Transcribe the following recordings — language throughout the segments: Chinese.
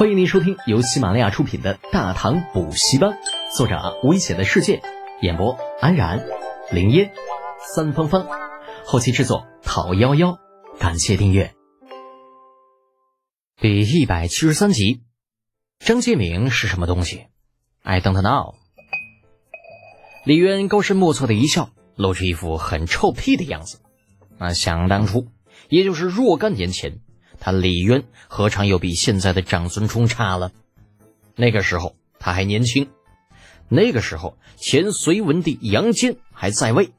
欢迎您收听由喜马拉雅出品的《大唐补习班》，作者危险的世界，演播安然、林烟、三芳芳，后期制作讨幺幺，感谢订阅。第一百七十三集，张建明是什么东西？I don't know。李渊高深莫测的一笑，露出一副很臭屁的样子。那想当初，也就是若干年前。他李渊何尝又比现在的长孙冲差了？那个时候他还年轻，那个时候前隋文帝杨坚还在位，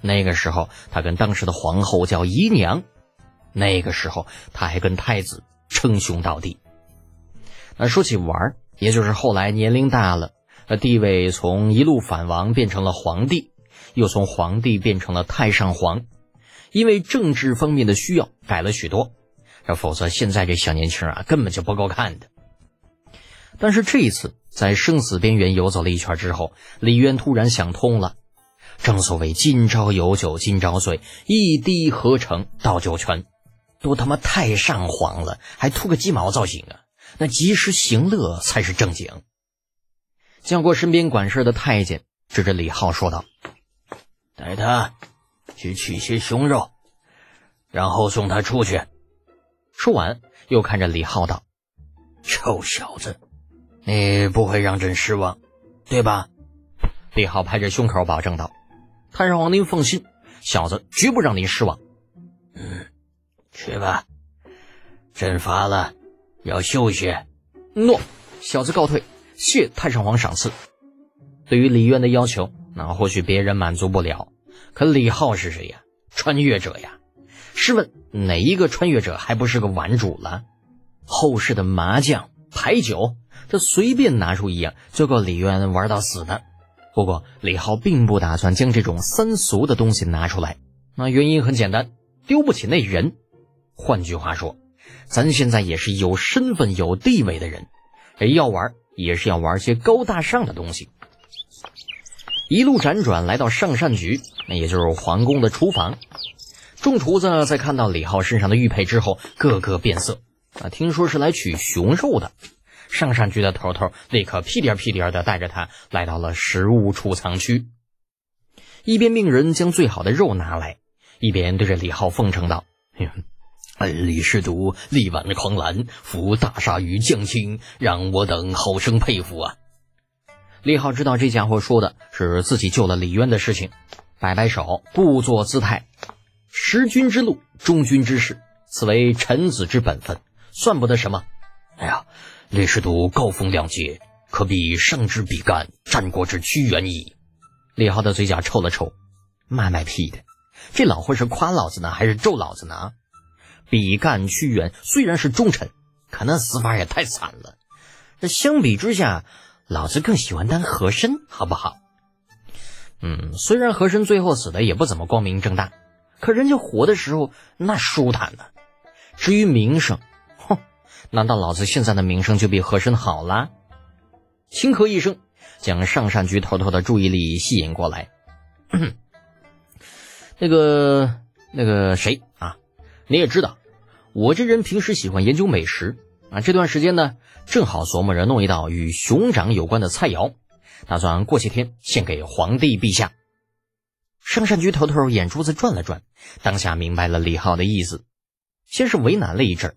那个时候他跟当时的皇后叫姨娘，那个时候他还跟太子称兄道弟。那说起玩，也就是后来年龄大了，那地位从一路反王变成了皇帝，又从皇帝变成了太上皇，因为政治方面的需要改了许多。否则，现在这小年轻啊，根本就不够看的。但是这一次，在生死边缘游走了一圈之后，李渊突然想通了。正所谓“今朝有酒今朝醉，一滴何成倒酒泉”，都他妈太上皇了，还秃个鸡毛造型啊！那及时行乐才是正经。叫过身边管事的太监，指着李浩说道：“带他去取些熊肉，然后送他出去。”说完，又看着李浩道：“臭小子，你不会让朕失望，对吧？”李浩拍着胸口保证道：“太上皇，您放心，小子绝不让您失望。”“嗯，去吧，朕乏了，要休息。”“诺，小子告退，谢太上皇赏赐。”对于李渊的要求，那或许别人满足不了，可李浩是谁呀？穿越者呀！试问哪一个穿越者还不是个玩主了？后世的麻将、牌九，这随便拿出一样就够李渊玩到死的。不过李浩并不打算将这种三俗的东西拿出来，那原因很简单，丢不起那人。换句话说，咱现在也是有身份、有地位的人，要玩也是要玩些高大上的东西。一路辗转来到上善局，那也就是皇宫的厨房。众厨子在看到李浩身上的玉佩之后，个个变色。啊，听说是来取熊肉的。上善局的头头立刻屁颠屁颠的带着他来到了食物储藏区，一边命人将最好的肉拿来，一边对着李浩奉承道：“ 哎李师徒力挽狂澜，扶大鲨鱼将倾，让我等好生佩服啊！”李浩知道这家伙说的是自己救了李渊的事情，摆摆手，故作姿态。识君之路，忠君之事，此为臣子之本分，算不得什么。哎呀，李师徒高风亮节，可比上之比干，战国之屈原矣。李浩的嘴角抽了抽，卖卖屁的，这老货是夸老子呢，还是咒老子呢？比干、屈原虽然是忠臣，可那死法也太惨了。这相比之下，老子更喜欢当和珅，好不好？嗯，虽然和珅最后死的也不怎么光明正大。可人家活的时候那舒坦呢。至于名声，哼，难道老子现在的名声就比和珅好了？轻咳一声，将上善局头头的注意力吸引过来。那个那个谁啊，你也知道，我这人平时喜欢研究美食啊。这段时间呢，正好琢磨着弄一道与熊掌有关的菜肴，打算过些天献给皇帝陛下。上善局头头眼珠子转了转，当下明白了李浩的意思，先是为难了一阵，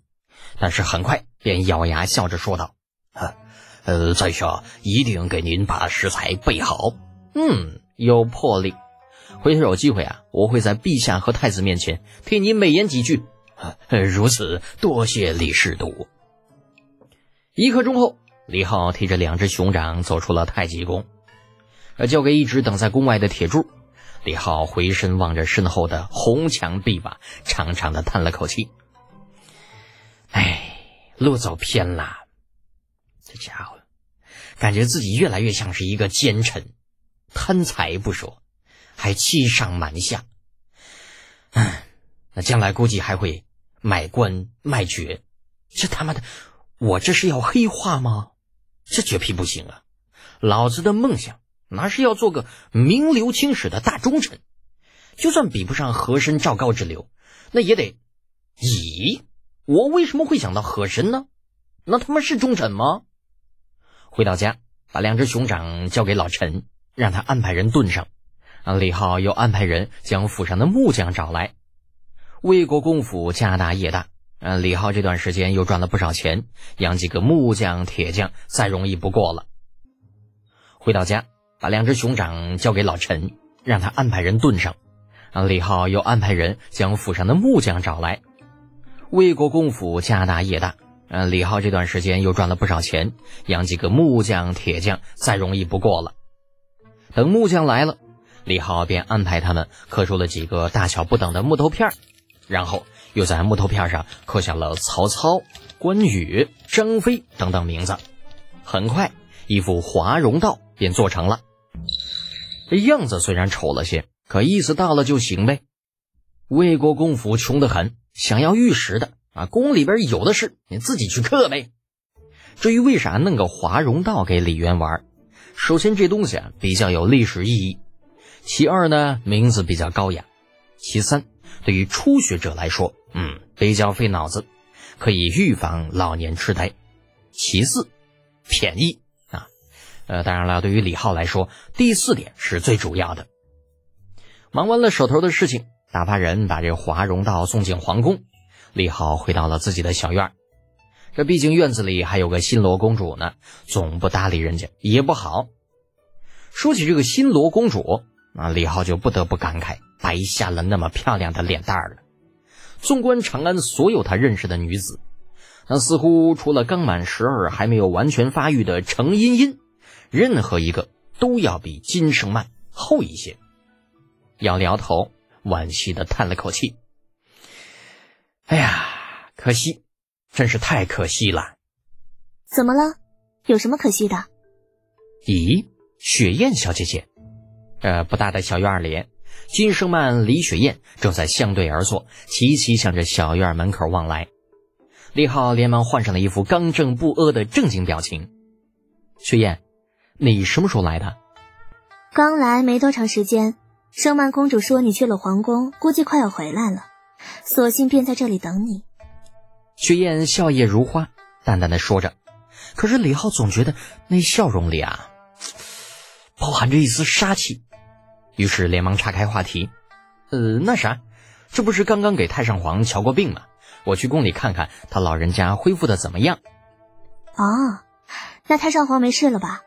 但是很快便咬牙笑着说道：“呃，在下一定给您把食材备好。嗯，有魄力。回头有机会啊，我会在陛下和太子面前替你美言几句。如此，多谢李侍读。”一刻钟后，李浩提着两只熊掌走出了太极宫，呃交给一直等在宫外的铁柱。李浩回身望着身后的红墙壁瓦，长长的叹了口气：“哎，路走偏了。这家伙，感觉自己越来越像是一个奸臣，贪财不说，还欺上瞒下。嗯，那将来估计还会买官卖爵。这他妈的，我这是要黑化吗？这绝皮不行啊！老子的梦想。”那是要做个名留青史的大忠臣，就算比不上和珅、赵高之流，那也得。咦，我为什么会想到和珅呢？那他妈是忠臣吗？回到家，把两只熊掌交给老陈，让他安排人炖上。啊，李浩又安排人将府上的木匠找来。魏国公府家大业大，啊，李浩这段时间又赚了不少钱，养几个木匠、铁匠再容易不过了。回到家，把两只熊掌交给老陈，让他安排人炖上。啊，李浩又安排人将府上的木匠找来。魏国公府家大业大。嗯，李浩这段时间又赚了不少钱，养几个木匠、铁匠再容易不过了。等木匠来了，李浩便安排他们刻出了几个大小不等的木头片然后又在木头片上刻下了曹操、关羽、张飞等等名字。很快，一幅华容道便做成了。样子虽然丑了些，可意思到了就行呗。魏国公府穷得很，想要玉石的。啊，宫里边有的是，你自己去刻呗。至于为啥弄个华容道给李渊玩，首先这东西啊比较有历史意义，其二呢名字比较高雅，其三对于初学者来说，嗯比较费脑子，可以预防老年痴呆，其四便宜。呃，当然了，对于李浩来说，第四点是最主要的。忙完了手头的事情，打发人把这华容道送进皇宫。李浩回到了自己的小院这毕竟院子里还有个新罗公主呢，总不搭理人家也不好。说起这个新罗公主，那李浩就不得不感慨，白瞎了那么漂亮的脸蛋了。纵观长安所有他认识的女子，那似乎除了刚满十二还没有完全发育的程茵茵，任何一个都要比金圣曼厚一些。摇了摇头，惋惜的叹了口气。哎呀，可惜，真是太可惜了。怎么了？有什么可惜的？咦，雪雁小姐姐，呃，不大的小院里，金圣曼、李雪燕正在相对而坐，齐齐向着小院门口望来。李浩连忙换上了一副刚正不阿的正经表情。雪雁，你什么时候来的？刚来没多长时间。圣曼公主说你去了皇宫，估计快要回来了。索性便在这里等你。雪雁笑靥如花，淡淡的说着。可是李浩总觉得那笑容里啊，包含着一丝杀气，于是连忙岔开话题：“呃，那啥，这不是刚刚给太上皇瞧过病吗？我去宫里看看他老人家恢复的怎么样。”哦，那太上皇没事了吧？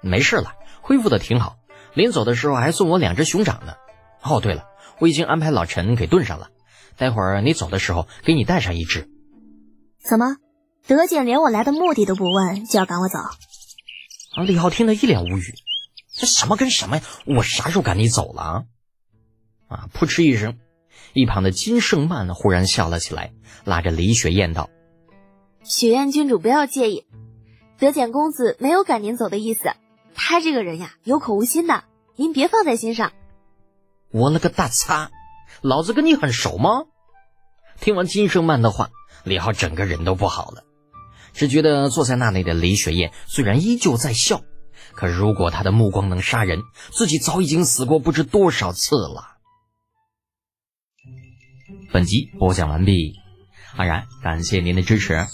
没事了，恢复的挺好。临走的时候还送我两只熊掌呢。哦，对了，我已经安排老陈给炖上了。待会儿你走的时候，给你带上一只。怎么，德简连我来的目的都不问，就要赶我走？啊！李浩听得一脸无语，这什么跟什么呀？我啥时候赶你走了？啊！扑哧一声，一旁的金圣曼忽然笑了起来，拉着李雪雁道：“雪燕郡主不要介意，德简公子没有赶您走的意思。他这个人呀，有口无心的，您别放在心上。”我勒个大擦！老子跟你很熟吗？听完金生曼的话，李浩整个人都不好了，只觉得坐在那里的李雪燕虽然依旧在笑，可如果她的目光能杀人，自己早已经死过不知多少次了。本集播讲完毕，安然感谢您的支持。